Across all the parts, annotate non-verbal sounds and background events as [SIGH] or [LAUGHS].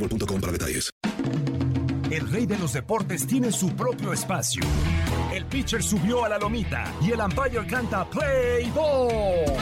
boostmobile.com para detalles. El rey de los deportes tiene su propio espacio. El pitcher subió a la lomita y el umpire canta Play Ball.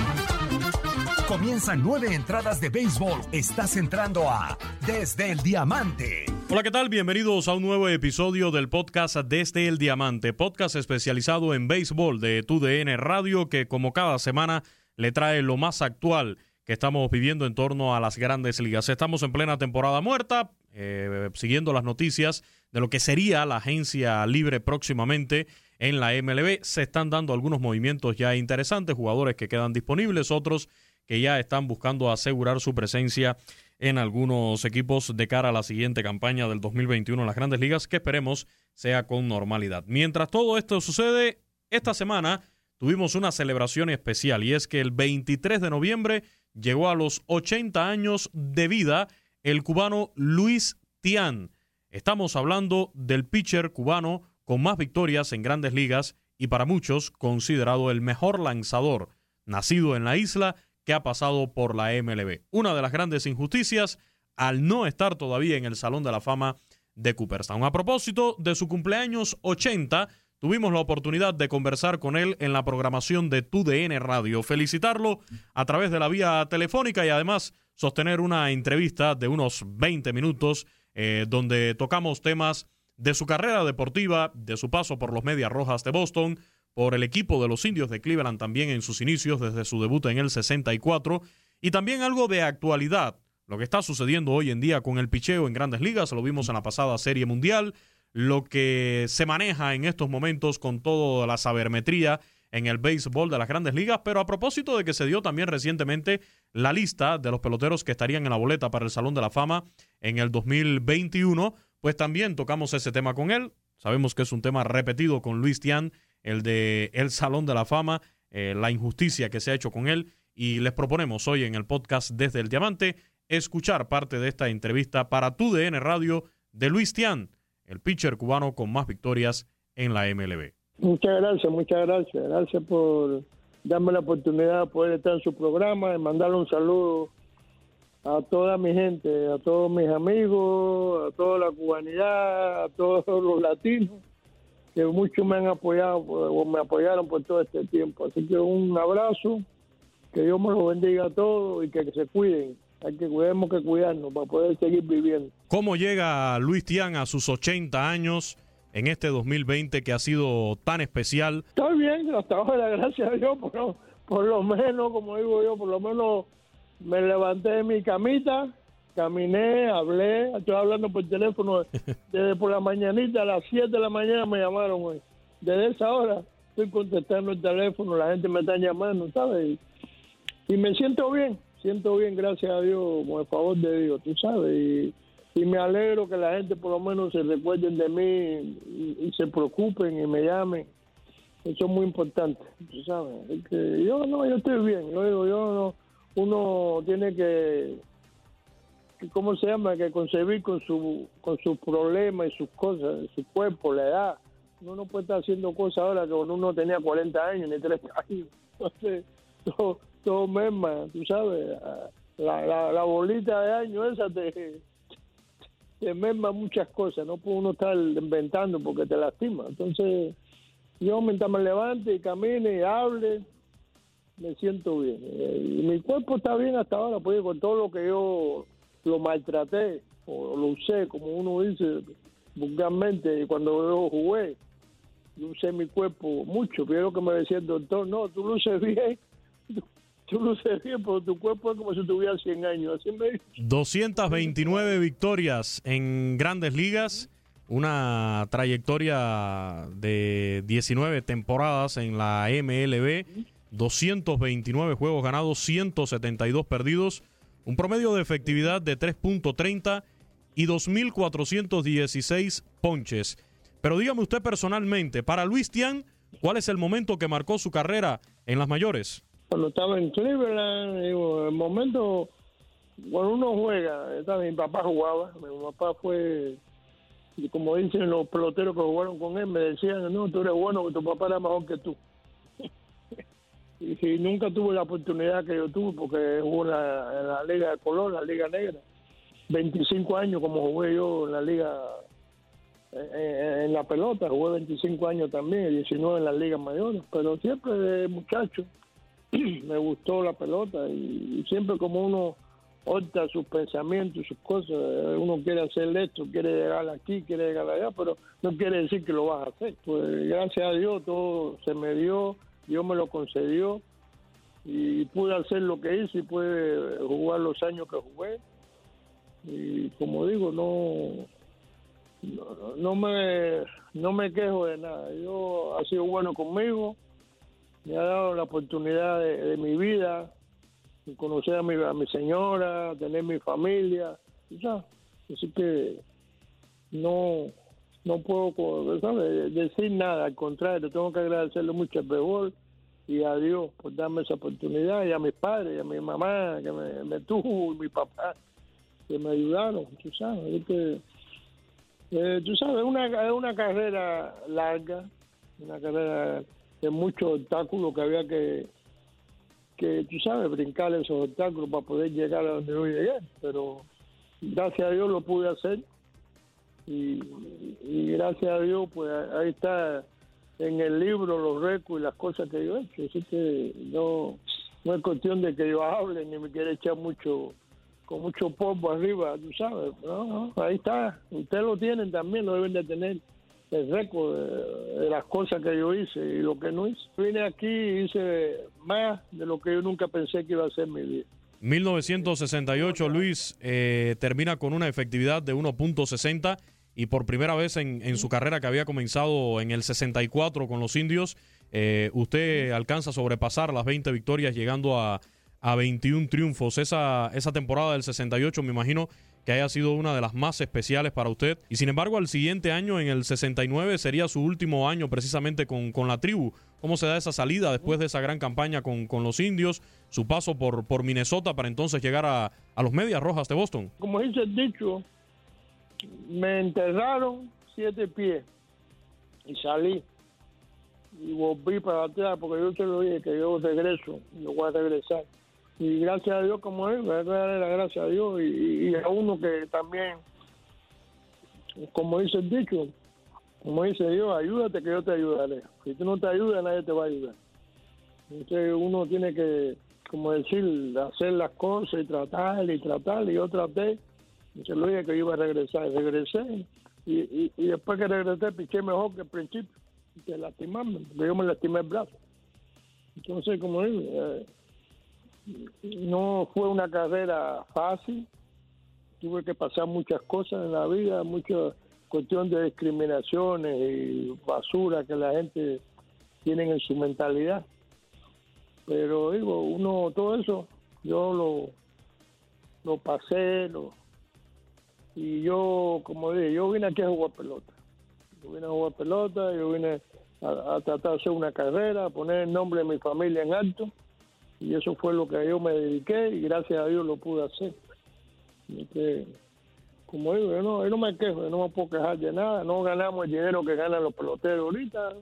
Comienzan nueve entradas de béisbol. Estás entrando a Desde el Diamante. Hola, ¿qué tal? Bienvenidos a un nuevo episodio del podcast Desde el Diamante, podcast especializado en béisbol de TUDN Radio que como cada semana le trae lo más actual que estamos viviendo en torno a las grandes ligas. Estamos en plena temporada muerta, eh, siguiendo las noticias de lo que sería la agencia libre próximamente en la MLB. Se están dando algunos movimientos ya interesantes, jugadores que quedan disponibles, otros que ya están buscando asegurar su presencia en algunos equipos de cara a la siguiente campaña del 2021 en las grandes ligas, que esperemos sea con normalidad. Mientras todo esto sucede, esta semana tuvimos una celebración especial y es que el 23 de noviembre llegó a los 80 años de vida el cubano Luis Tian. Estamos hablando del pitcher cubano con más victorias en grandes ligas y para muchos considerado el mejor lanzador nacido en la isla que ha pasado por la MLB. Una de las grandes injusticias al no estar todavía en el Salón de la Fama de Cooperstown. A propósito de su cumpleaños 80, tuvimos la oportunidad de conversar con él en la programación de TUDN Radio. Felicitarlo a través de la vía telefónica y además sostener una entrevista de unos 20 minutos eh, donde tocamos temas de su carrera deportiva, de su paso por los Medias Rojas de Boston, por el equipo de los Indios de Cleveland también en sus inicios desde su debut en el 64 y también algo de actualidad, lo que está sucediendo hoy en día con el picheo en grandes ligas, lo vimos en la pasada Serie Mundial, lo que se maneja en estos momentos con toda la sabermetría en el béisbol de las grandes ligas, pero a propósito de que se dio también recientemente la lista de los peloteros que estarían en la boleta para el Salón de la Fama en el 2021, pues también tocamos ese tema con él. Sabemos que es un tema repetido con Luis Tian, el de el Salón de la Fama, eh, la injusticia que se ha hecho con él, y les proponemos hoy en el podcast Desde el Diamante escuchar parte de esta entrevista para tu DN Radio de Luis Tian, el pitcher cubano con más victorias en la MLB. Muchas gracias, muchas gracias. Gracias por darme la oportunidad de poder estar en su programa y mandarle un saludo a toda mi gente, a todos mis amigos, a toda la cubanidad, a todos los latinos, que muchos me han apoyado o me apoyaron por todo este tiempo. Así que un abrazo, que Dios me los bendiga a todos y que, se cuiden. Hay que cuidemos que cuidarnos para poder seguir viviendo. ¿Cómo llega Luis Tian a sus 80 años en este 2020 que ha sido tan especial? Estoy bien, hasta ahora, [LAUGHS] gracias a Dios, por, por lo menos, como digo yo, por lo menos me levanté de mi camita, caminé, hablé, estoy hablando por teléfono [LAUGHS] desde por la mañanita, a las 7 de la mañana me llamaron hoy. Desde esa hora estoy contestando el teléfono, la gente me está llamando, ¿sabes? Y, y me siento bien, siento bien, gracias a Dios, con el favor de Dios, tú sabes. Y, me alegro que la gente por lo menos se recuerden de mí y, se preocupen y me llamen. Eso es muy importante, tú sabes. Es que yo no, yo estoy bien. Yo digo, yo no, uno tiene que, ¿cómo se llama? Que concebir con su, con sus problemas y sus cosas, su cuerpo, la edad. Uno no puede estar haciendo cosas ahora que cuando uno tenía 40 años ni 30 años. [LAUGHS] Entonces, todo, todo merma, tú sabes. La, la, bolita de años esa te, te merma muchas cosas. No puede uno estar inventando porque te lastima. Entonces, yo mientras me levante y camine y hable, me siento bien. Eh, Y mi cuerpo está bien hasta ahora, pues con todo lo que yo lo maltraté o lo usé, como uno dice vulgarmente, cuando yo jugué, yo usé mi cuerpo mucho. Pero que me decía el doctor, no, tú luces bien, [LAUGHS] tú, luces tu cuerpo es como si tuviera 100 años. Así me dijo. 229 victorias en grandes ligas, una trayectoria de 19 temporadas en la MLB, 229 juegos ganados, 172 perdidos, un promedio de efectividad de 3.30 y 2.416 ponches. Pero dígame usted personalmente, para Luis Tian, ¿cuál es el momento que marcó su carrera en las mayores? Cuando estaba en Cleveland, digo, el momento cuando uno juega, mi papá jugaba, mi papá fue, como dicen los peloteros que jugaron con él, me decían, no, tú eres bueno, que tu papá era mejor que tú. [LAUGHS] y, nunca tuve la oportunidad que yo tuve, porque jugó en la, en la Liga de Color, la Liga Negra. 25 años como jugué yo en la Liga, en, en- en la pelota, jugué 25 años también, 19 en las ligas mayores, pero siempre de muchacho [CLEARS THROAT] me gustó la pelota y, y siempre como uno opta sus pensamientos, sus cosas, eh, uno quiere hacer esto, quiere llegar aquí, quiere llegar allá, pero no quiere decir que lo vas a hacer. Pues gracias a Dios todo se me dio, Dios me lo concedió y pude hacer lo que hice y pude jugar los años que jugué y como digo, no no, no me no me quejo de nada. Yo ha sido bueno conmigo, me ha dado la oportunidad de, mi vida, de conocer a mi, a mi señora, tener mi familia, ya. Así que no no puedo ¿sabes? decir nada, al contrario, tengo que agradecerle mucho al béisbol y a Dios por darme esa oportunidad y a mis padres y a mi mamá que me, tuvo y mi papá que me ayudaron, tú sabes. Así que, eh, tú sabes, es una carrera larga, una carrera de muchos obstáculos que había que, que, tú sabes, brincar esos obstáculos para poder llegar a donde yo llegué. Pero gracias a Dios lo pude hacer y, y gracias a Dios, pues ahí está en el libro los récords y las cosas que yo he hecho. Así que no, no es cuestión de que yo hable ni me quiera echar mucho con mucho polvo arriba, tú sabes. No, no, ahí está. Ustedes lo tienen también, lo deben de tener. El récord de, las cosas que yo hice y lo que no hice. Vine aquí y hice más de lo que yo nunca pensé que iba a ser mi vida. 1968, Luis eh, termina con una efectividad de 1.60 y por primera vez en, en su carrera que había comenzado en el 64 con los indios, eh, usted alcanza a sobrepasar las 20 victorias llegando a, a 21 triunfos. Esa, esa temporada del 68 me imagino que haya sido una de las más especiales para usted. Y sin embargo, al siguiente año, en el 69, sería su último año precisamente con, con la tribu. ¿Cómo se da esa salida después de esa gran campaña con, con los indios? Su paso por, por Minnesota para entonces llegar a, a los Medias Rojas de Boston. Como dice el dicho, me enterraron siete pies y salí y volví para atrás porque yo te lo dije que yo regreso, yo voy a regresar. Y gracias a Dios, como es, voy a darle la gracia a Dios y, y a uno que también, como dice el dicho, como dice Dios, ayúdate que yo te ayudaré. Si tú no te ayudas, nadie te va a ayudar. Entonces uno tiene que, como decir, hacer las cosas y tratar y tratar. Y yo traté, se lo dije que iba a regresar. Regresé y, y, y después que regresé piché mejor que al principio. Que lastimarme, porque yo me lastimé el brazo. Entonces, como digo, eh, no fue una carrera fácil, tuve que pasar muchas cosas en la vida, mucha cuestión de discriminaciones y basura que la gente tiene en su mentalidad. Pero digo, uno, todo eso, yo lo, lo pasé, lo, y yo, como dije, yo vine aquí a jugar pelota. Yo vine a jugar pelota, yo vine a, tratar de hacer una carrera, a poner el nombre de mi familia en alto, y eso fue lo que yo me dediqué, y gracias a Dios lo pude hacer. como digo, yo no, yo no me quejo, yo no me puedo quejar de nada, no ganamos el dinero que ganan los peloteros ahorita,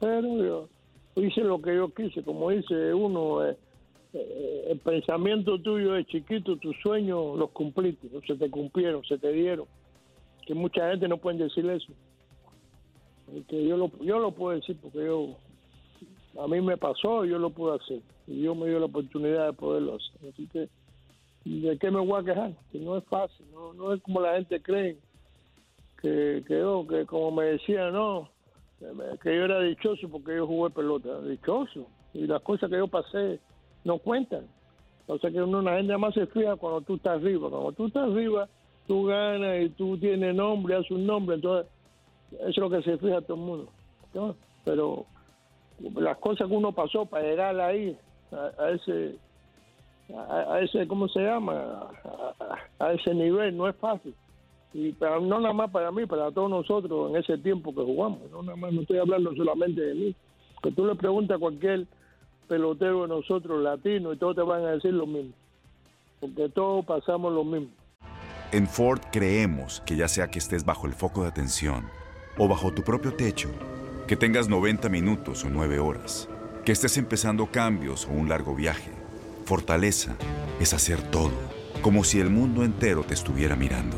pero yo hice lo que yo quise, como dice uno, eh, eh, el pensamiento tuyo de chiquito, tus sueños los cumpliste, no se te cumplieron, se te dieron. Que mucha gente no puede decir eso. Yo lo, yo lo puedo decir porque yo, a mí me pasó, yo lo pude hacer. Y yo me dio la oportunidad de poderlo hacer. Así que, ¿de qué me voy a quejar? Que no es fácil, no, no es como la gente cree. Que, que yo, que como me decía, no, que yo era dichoso porque yo jugué pelota. Dichoso. Y las cosas que yo pasé no cuentan. O sea que uno, la gente más se fija cuando tú estás arriba. Cuando tú estás arriba, tú ganas y tú tienes nombre, haces un nombre. Entonces, eso es lo que se fija todo el mundo. Pero las cosas que uno pasó para llegar ahí, a, ese, a, ese, ¿cómo se llama? A, ese nivel, no es fácil. Y pero no nada más para mí, para todos nosotros en ese tiempo que jugamos. No nada más, no estoy hablando solamente de mí. Que tú le preguntas a cualquier pelotero de nosotros latinos y todos te van a decir lo mismo. Porque todos pasamos lo mismo. En Ford creemos que ya sea que estés bajo el foco de atención o bajo tu propio techo, que tengas 90 minutos o 9 horas, que estés empezando cambios o un largo viaje, fortaleza es hacer todo, como si el mundo entero te estuviera mirando.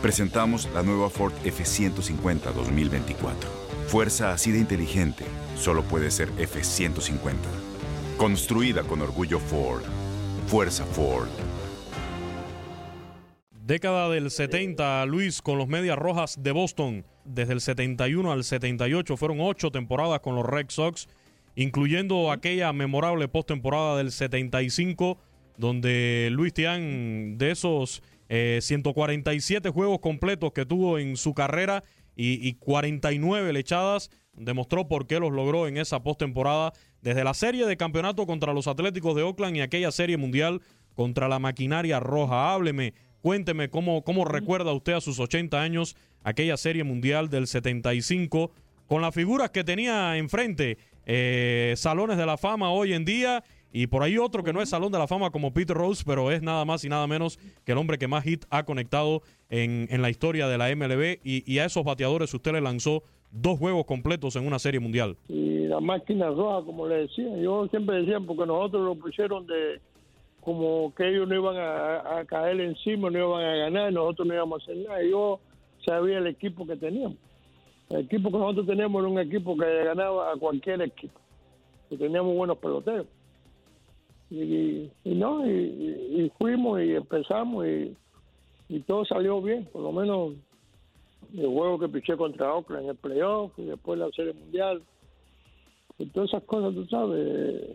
Presentamos la nueva Ford F150 2024. Fuerza así de inteligente solo puede ser F150. Construida con orgullo Ford. Fuerza Ford. Década del 70, Luis, con los Medias Rojas de Boston. Desde el 71 al 78 fueron ocho temporadas con los Red Sox, incluyendo aquella memorable postemporada del 75, donde Luis Tian, de esos 147 eh, juegos completos que tuvo en su carrera y, y 49 lechadas, demostró por qué los logró en esa postemporada desde la serie de campeonato contra los Atléticos de Oakland y aquella serie mundial contra la maquinaria roja. Hábleme, cuénteme cómo, cómo recuerda usted a sus 80 años aquella serie mundial del 75 con las figuras que tenía enfrente, eh, salones de la fama hoy en día y por ahí otro que no es Salón de la Fama como Peter Rose, pero es nada más y nada menos que el hombre que más hit ha conectado en, en la historia de la MLB. Y, a esos bateadores usted le lanzó dos juegos completos en una serie mundial. Y la máquina roja, como le decía, yo siempre decía, porque nosotros lo pusieron de como que ellos no iban a, caer encima, no iban a ganar, nosotros no íbamos a hacer nada. Yo sabía el equipo que teníamos. El equipo que nosotros teníamos era un equipo que ganaba a cualquier equipo. Y teníamos buenos peloteros. Y, no, y, fuimos y empezamos y, todo salió bien, por lo menos el juego que piché contra Oakland en el playoff y después la serie mundial. Y todas esas cosas, tú sabes,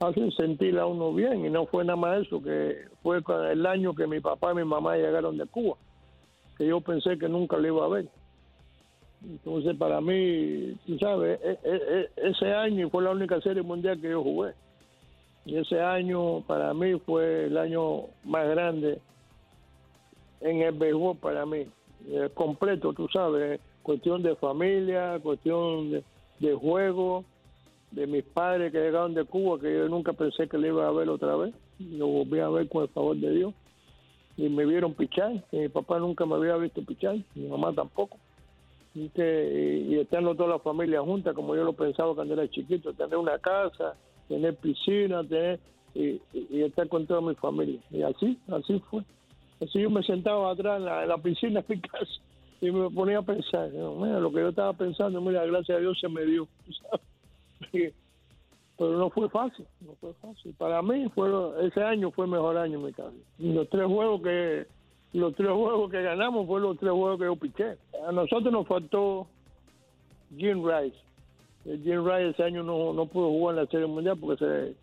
hacen sentir a uno bien. Y no fue nada más eso, que fue el año que mi papá y mi mamá llegaron de Cuba, que yo pensé que nunca lo iba a ver. Entonces, para mí, tú sabes, e, e, e, ese año fue la única serie mundial que yo jugué. Y ese año, para mí, fue el año más grande en el béisbol para mí. Eh, completo, tú sabes, cuestión de familia, cuestión de, juego, de mis padres que llegaron de Cuba, que yo nunca pensé que le iba a ver otra vez, lo volví a ver con el favor de Dios, y me vieron pichar, mi papá nunca me había visto pichar, mi mamá tampoco, y, que, y estando toda la familia junta, como yo lo pensaba cuando era chiquito, tener una casa, tener piscina, tener y, estar con toda mi familia, y así, así fue. Así yo me sentaba atrás en la, piscina de mi [LAUGHS] casa y me ponía a pensar, mira, lo que yo estaba pensando, mira, gracias a Dios se me dio. [LAUGHS] Pero no fue fácil, no fue fácil. Para mí fue ese año fue el mejor año mi casa. Y los tres juegos que los tres juegos que ganamos fueron los tres juegos que yo piché. A nosotros nos faltó Jim Rice. Jim Rice ese año no, no pudo jugar en la Serie Mundial porque se,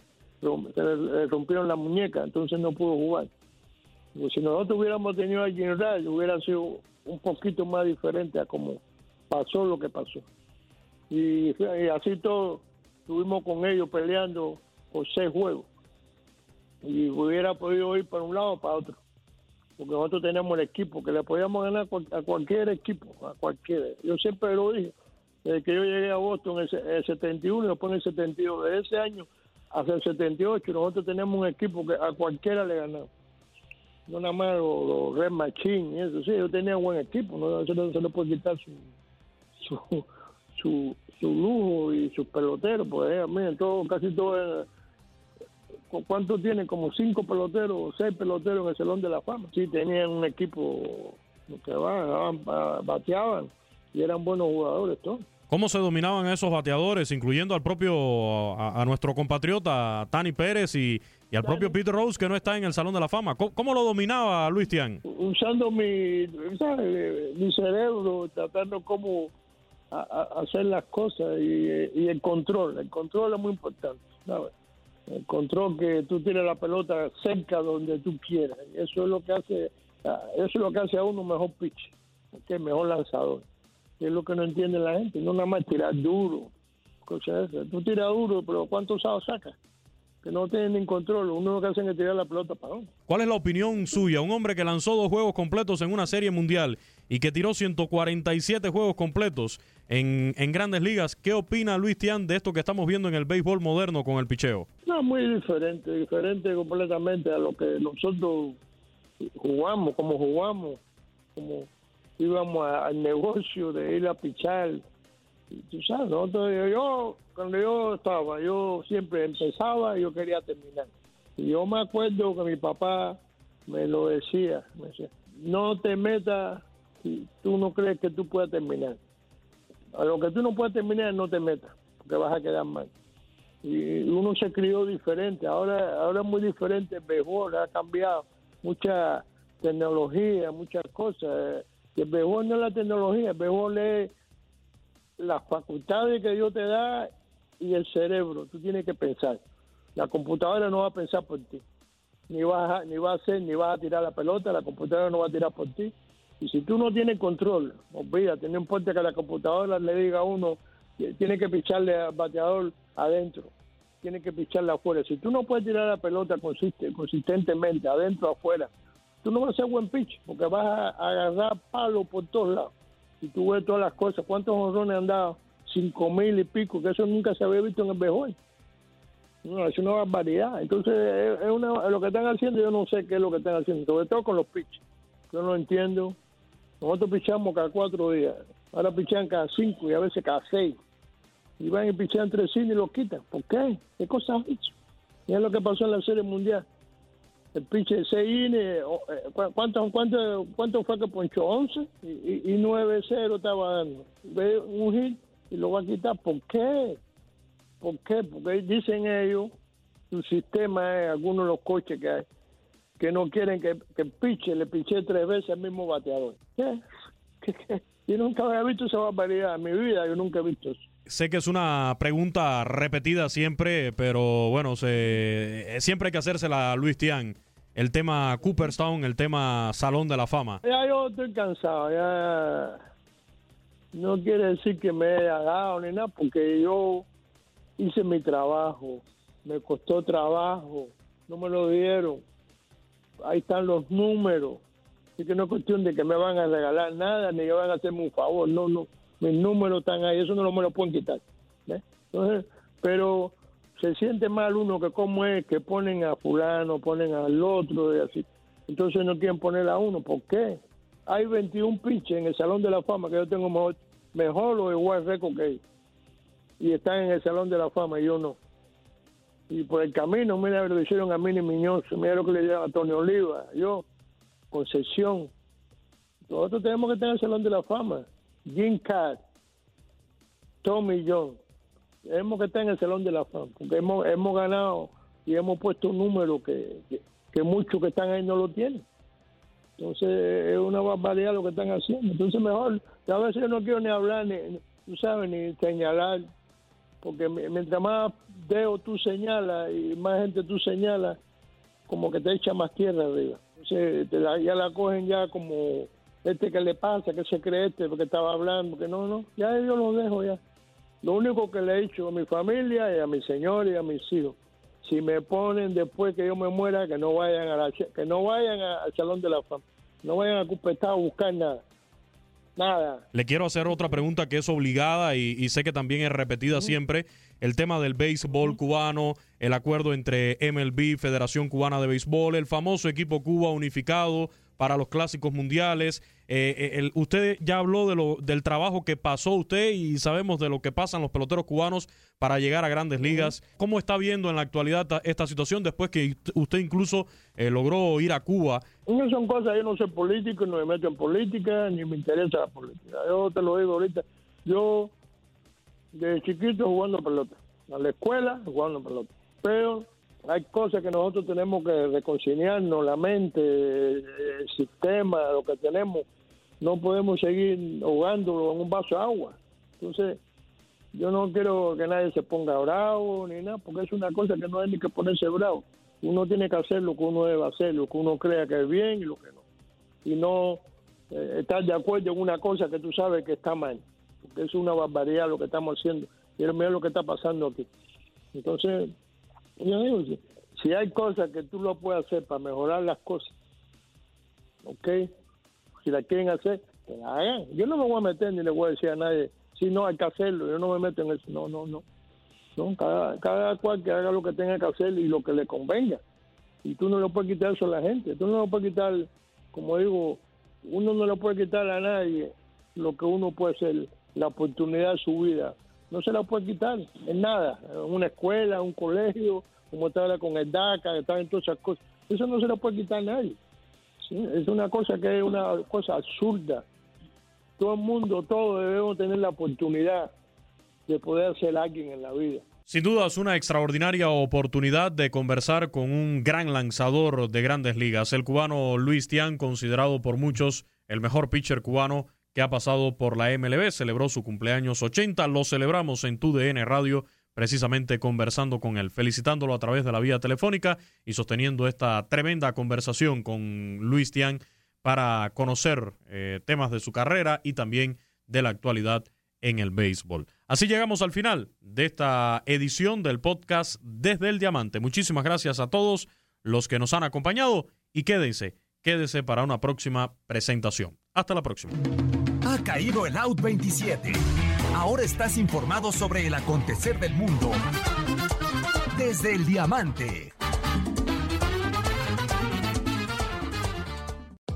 le rompieron la muñeca, entonces no pudo jugar Porque si nosotros hubiéramos tenido a General, hubiera sido un poquito más diferente a como pasó lo que pasó. Y, y así todo, estuvimos con ellos peleando por seis juegos. Y hubiera podido ir para un lado o para otro. Porque nosotros tenemos el equipo, que le podíamos ganar a cualquier equipo, a cualquiera. Yo siempre lo dije, desde que yo llegué a Boston en el, se- en el 71 y después en el 72. De ese año hasta el 78, nosotros tenemos un equipo que a cualquiera le ganamos. No nada más los, Red Machine y eso. Sí, yo tenía buen equipo, no se le, se le puede quitar su, su, su, su lujo y sus peloteros. Pues eh, miren, todo, casi todo. ¿cu- ¿Cuánto tienen? Como cinco peloteros o seis peloteros en el Salón de la Fama. Sí, tenían un equipo que va, va- bateaban y eran buenos jugadores todos. ¿Cómo se dominaban esos bateadores, incluyendo al propio, a, a nuestro compatriota Tani Pérez y, y al propio Peter Rose, que no está en el Salón de la Fama? ¿Cómo, cómo lo dominaba Luis Tian? usando mi, ¿sabes? mi cerebro, tratando cómo a- a- hacer las cosas y, y el control. El control es muy importante, ¿sabes? Control que tú tires la pelota cerca donde tú quieras. Eso es lo que hace, eso es lo que hace a uno mejor pitch, que mejor lanzador. Que es lo que no entiende la gente. No nada más tirar duro, cosas esas. Tú tiras duro, pero ¿cuántos sábados sacas? Que no tienen control. Uno lo que hacen es tirar la pelota para abajo. ¿Cuál es la opinión suya? Un hombre que lanzó dos juegos completos en una serie mundial y que tiró 147 juegos completos en, en grandes ligas. ¿Qué opina Luis Tian de esto que estamos viendo en el béisbol moderno con el picheo? No, muy diferente, diferente completamente a lo que nosotros jugamos, como jugamos, como íbamos al negocio de ir a pichar. Tú sabes, nosotros, yo, yo, cuando yo estaba, yo siempre empezaba y yo quería terminar. Y yo me acuerdo que mi papá me lo decía, me decía, no te metas si tú no crees que tú puedas terminar. A lo que tú no puedes terminar, no te metas, porque vas a quedar mal y uno se crió diferente. Ahora, ahora es muy diferente béisbol, ha cambiado mucha tecnología, muchas cosas. Y el béisbol no es la tecnología, el béisbol es las facultades que Dios te da y el cerebro. Tú tienes que pensar. La computadora no va a pensar por ti. Ni vas a, ni va a hacer, ni vas a tirar la pelota, la computadora no va a tirar por ti. Y si tú no tienes control, olvídate, no importa que la computadora le diga a uno, tiene que picharle al bateador adentro, tiene que picharle afuera. Si tú no puedes tirar la pelota consiste- consistentemente, adentro afuera, tú no vas a ser buen pitch, porque vas a agarrar palo por todos lados. Si tú ves todas las cosas, ¿cuántos honrones han dado? Cinco mil y pico, que eso nunca se había visto en el béisbol. No, es una barbaridad. Entonces, es es una, lo que están haciendo, yo no sé qué es lo que están haciendo, sobre todo con los pitches. Yo no entiendo. Nosotros pichamos cada cuatro días. Ahora pichan cada cinco y a veces cada seis. Y van y pichan tres cines y los quitan. ¿Por qué? ¿Qué cosa han hecho? Y es lo que pasó en la Serie Mundial. El pinche seis o, eh, ¿cu- ¿cuánto, cuánto, cuánto fue que ponchó? ¿11? Y, y 9-0 estaba dando. Ve un hit y lo va a quitar. ¿Por qué? ¿Por qué? Porque dicen ellos, su sistema es, algunos de los coches que hay, que no quieren que, que piche le piche tres veces al mismo bateador. ¿Qué? [LAUGHS] ¿Qué, qué? Yo nunca había visto esa barbaridad en mi vida, yo nunca he visto eso. Sé que es una pregunta repetida siempre, pero bueno, se, eh, siempre hay que hacérsela a Luis Tian. El tema Cooperstown, el tema Salón de la Fama. Ya yo estoy cansado, ya no quiere decir que me haya dado ni nada, porque yo hice mi trabajo, me costó trabajo, no me lo dieron. Ahí están los números. Así que no es cuestión de que me van a regalar nada, ni que van a hacerme un favor. No, no. Mis números están ahí, eso no me lo pueden quitar. Entonces, pero se siente mal uno que como es que ponen a fulano, ponen al otro y así. Entonces no quieren poner a uno. ¿Por qué? Hay 21 pitches en el Salón de la Fama que yo tengo mejor, mejor o igual récord que ellos. Y están en el Salón de la Fama y yo no. Y por el camino, mira lo que hicieron a Mini Miñoz, mira lo que le dieron a Tony Oliva, yo, Concesión. Nosotros tenemos que en el Salón de la Fama. Jim Cat, Tommy John. Tenemos que estar en el Salón de la Fama, porque hemos, hemos ganado y hemos puesto un número que, que, muchos que están ahí no lo tienen. Entonces es una barbaridad lo que están haciendo. Entonces mejor, a veces yo no quiero ni hablar, ni, tú sabes, ni señalar, porque mi- mientras más dedo tú señalas y más gente tú señalas, como que te echa más tierra arriba. Entonces ya la cogen ya como este que le pasa, que se cree este, porque estaba hablando, que no, no, ya yo lo dejo ya. Lo único que le he dicho a mi familia y a mi señor y a mis hijos, si me ponen después que yo me muera, que no vayan a la- que no vayan al salón de la fama, no vayan a Cupetar a buscar nada, nada. Le quiero hacer otra pregunta que es obligada y, y sé que también es repetida siempre. El tema del béisbol cubano, el acuerdo entre MLB, Federación Cubana de Béisbol, el famoso equipo Cuba unificado para los clásicos mundiales. Eh, eh, el- usted ya habló de lo, del trabajo que pasó usted y sabemos de lo que pasan los peloteros cubanos para llegar a grandes ligas. ¿Cómo está viendo en la actualidad ta- esta situación después que usted incluso eh, logró ir a Cuba? No son cosas, yo no soy político, no me meto en política, ni me interesa la política. Yo te lo digo ahorita, yo de chiquito jugando pelota, a la escuela jugando pelota. Pero hay cosas que nosotros tenemos que reconciliarnos, la mente, el sistema, lo que tenemos. No podemos seguir ahogándolo en un vaso de agua. Entonces, yo no quiero que nadie se ponga bravo ni nada, porque es una cosa que no hay ni que ponerse bravo. Uno tiene que hacer lo que uno debe hacer, lo que uno crea que es bien y lo que no. Y no eh, estar de acuerdo en una cosa que tú sabes que está mal, porque es una barbaridad lo que estamos haciendo. Y lo que está pasando aquí. Entonces, si, hay cosas que tú lo puedes hacer para mejorar las cosas, ¿ok? Si la quieren hacer, que la hagan. Yo no me voy a meter ni le voy a decir a nadie, si no, hay que hacerlo. Yo no me meto en eso. No, no, no. no cada, cada cual que haga lo que tenga que hacer y lo que le convenga. Y tú no le puedes quitar eso a la gente. Tú no le puedes quitar, como digo, uno no le puede quitar a nadie lo que uno puede ser, la oportunidad de su vida. No se la puede quitar en nada. Una escuela, un colegio, como está ahora con el DACA, está en todas esas cosas. Eso no se la puede quitar a nadie. Es una cosa que es una cosa absurda. Todo el mundo, todos debemos tener la oportunidad de poder ser alguien en la vida. Sin duda es una extraordinaria oportunidad de conversar con un gran lanzador de grandes ligas, el cubano Luis Tian, considerado por muchos el mejor pitcher cubano que ha pasado por la MLB. Celebró su cumpleaños 80, lo celebramos en TUDN Radio, precisamente conversando con él, felicitándolo a través de la vía telefónica y sosteniendo esta tremenda conversación con Luis Tian para conocer eh, temas de su carrera y también de la actualidad en el béisbol. Así llegamos al final de esta edición del podcast Desde el Diamante. Muchísimas gracias a todos los que nos han acompañado y quédense, quédese para una próxima presentación. Hasta la próxima. Caído el Out 27. Ahora estás informado sobre el acontecer del mundo. Desde el Diamante.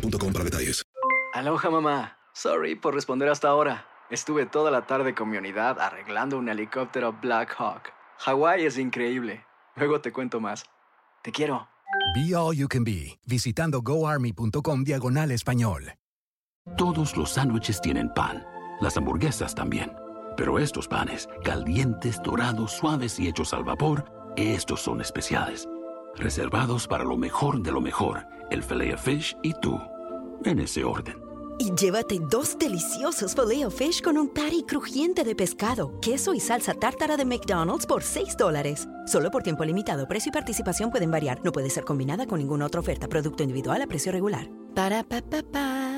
boostmobile.com para detalles. Aloha mamá. Sorry por responder hasta ahora. Estuve toda la tarde con mi unidad arreglando un helicóptero Black Hawk. Hawái es increíble. Luego te cuento más. Te quiero. Be All You Can Be, visitando goarmy.com diagonal español. Todos los sándwiches tienen pan, las hamburguesas también. Pero estos panes, calientes, dorados, suaves y hechos al vapor, estos son especiales. Reservados para lo mejor de lo mejor, el filet fish y tú, en ese orden. Y llévate dos deliciosos filet fish con un patty crujiente de pescado, queso y salsa tártara de McDonald's por 6 dólares. Solo por tiempo limitado. Precio y participación pueden variar. No puede ser combinada con ninguna otra oferta. Producto individual a precio regular. Para pa pa pa.